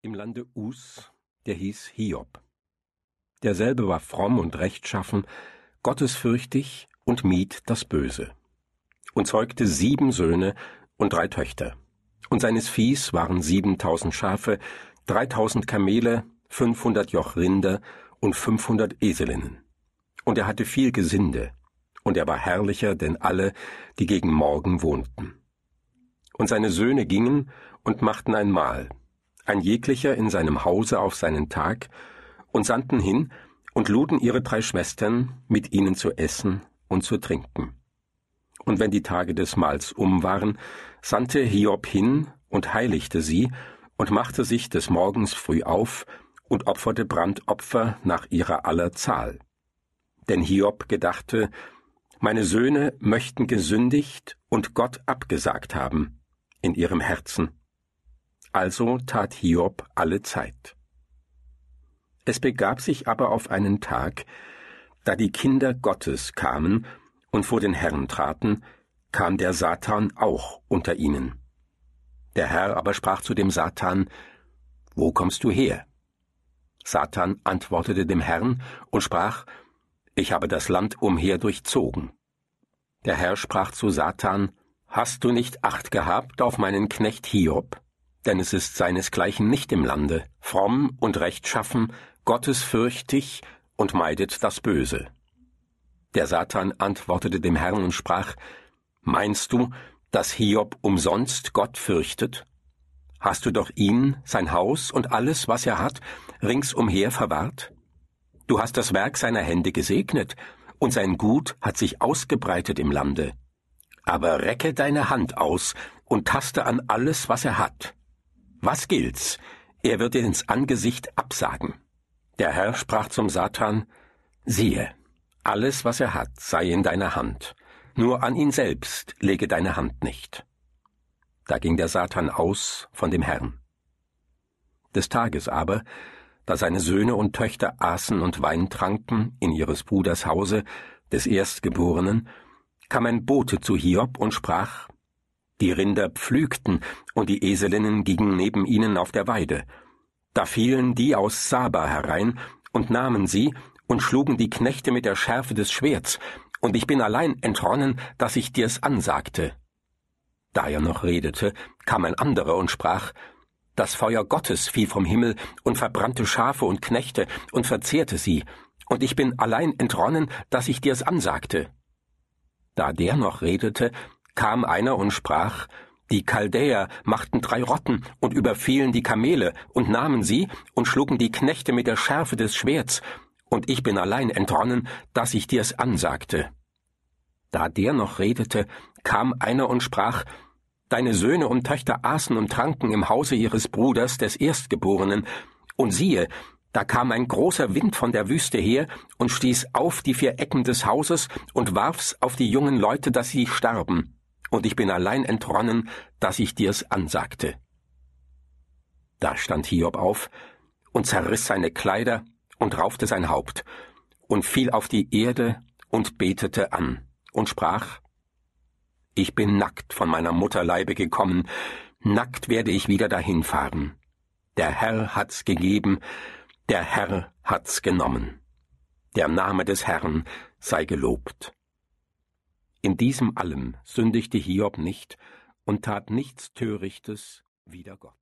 im Lande Us, der hieß Hiob. Derselbe war fromm und rechtschaffen, gottesfürchtig und mied das Böse. Und zeugte sieben Söhne und drei Töchter. Und seines Viehs waren siebentausend Schafe, dreitausend Kamele, fünfhundert Joch Rinder und fünfhundert Eselinnen. Und er hatte viel Gesinde, und er war herrlicher denn alle, die gegen Morgen wohnten. Und seine Söhne gingen und machten ein Mahl, ein jeglicher in seinem Hause auf seinen Tag, und sandten hin und luden ihre drei Schwestern, mit ihnen zu essen und zu trinken. Und wenn die Tage des Mahls um waren, sandte Hiob hin und heiligte sie und machte sich des Morgens früh auf und opferte Brandopfer nach ihrer aller Zahl. Denn Hiob gedachte, meine Söhne möchten gesündigt und Gott abgesagt haben in ihrem Herzen. Also tat Hiob alle Zeit. Es begab sich aber auf einen Tag, da die Kinder Gottes kamen und vor den Herrn traten, kam der Satan auch unter ihnen. Der Herr aber sprach zu dem Satan, Wo kommst du her? Satan antwortete dem Herrn und sprach, Ich habe das Land umher durchzogen. Der Herr sprach zu Satan, Hast du nicht Acht gehabt auf meinen Knecht Hiob? Denn es ist seinesgleichen nicht im Lande, fromm und rechtschaffen, gottesfürchtig und meidet das Böse. Der Satan antwortete dem Herrn und sprach, Meinst du, dass Hiob umsonst Gott fürchtet? Hast du doch ihn, sein Haus und alles, was er hat, ringsumher verwahrt? Du hast das Werk seiner Hände gesegnet, und sein Gut hat sich ausgebreitet im Lande. Aber recke deine Hand aus und taste an alles, was er hat. Was gilt's? Er wird dir ins Angesicht absagen. Der Herr sprach zum Satan, siehe, alles, was er hat, sei in deiner Hand, nur an ihn selbst lege deine Hand nicht. Da ging der Satan aus von dem Herrn. Des Tages aber, da seine Söhne und Töchter aßen und Wein tranken in ihres Bruders Hause, des Erstgeborenen, kam ein Bote zu Hiob und sprach, die Rinder pflügten, und die Eselinnen gingen neben ihnen auf der Weide. Da fielen die aus Saba herein und nahmen sie und schlugen die Knechte mit der Schärfe des Schwerts, und ich bin allein entronnen, dass ich dir's ansagte. Da er noch redete, kam ein anderer und sprach, das Feuer Gottes fiel vom Himmel und verbrannte Schafe und Knechte und verzehrte sie, und ich bin allein entronnen, dass ich dir's ansagte. Da der noch redete, kam einer und sprach, die Chaldäer machten drei Rotten und überfielen die Kamele und nahmen sie und schlugen die Knechte mit der Schärfe des Schwerts, und ich bin allein entronnen, dass ich dir's ansagte. Da der noch redete, kam einer und sprach, Deine Söhne und Töchter aßen und tranken im Hause ihres Bruders, des Erstgeborenen, und siehe, da kam ein großer Wind von der Wüste her und stieß auf die vier Ecken des Hauses und warf's auf die jungen Leute, dass sie starben und ich bin allein entronnen, dass ich dir's ansagte. Da stand Hiob auf und zerriss seine Kleider und raufte sein Haupt und fiel auf die Erde und betete an und sprach, Ich bin nackt von meiner Mutterleibe gekommen, nackt werde ich wieder dahin fahren. Der Herr hat's gegeben, der Herr hat's genommen. Der Name des Herrn sei gelobt. In diesem allem sündigte Hiob nicht und tat nichts Törichtes wider Gott.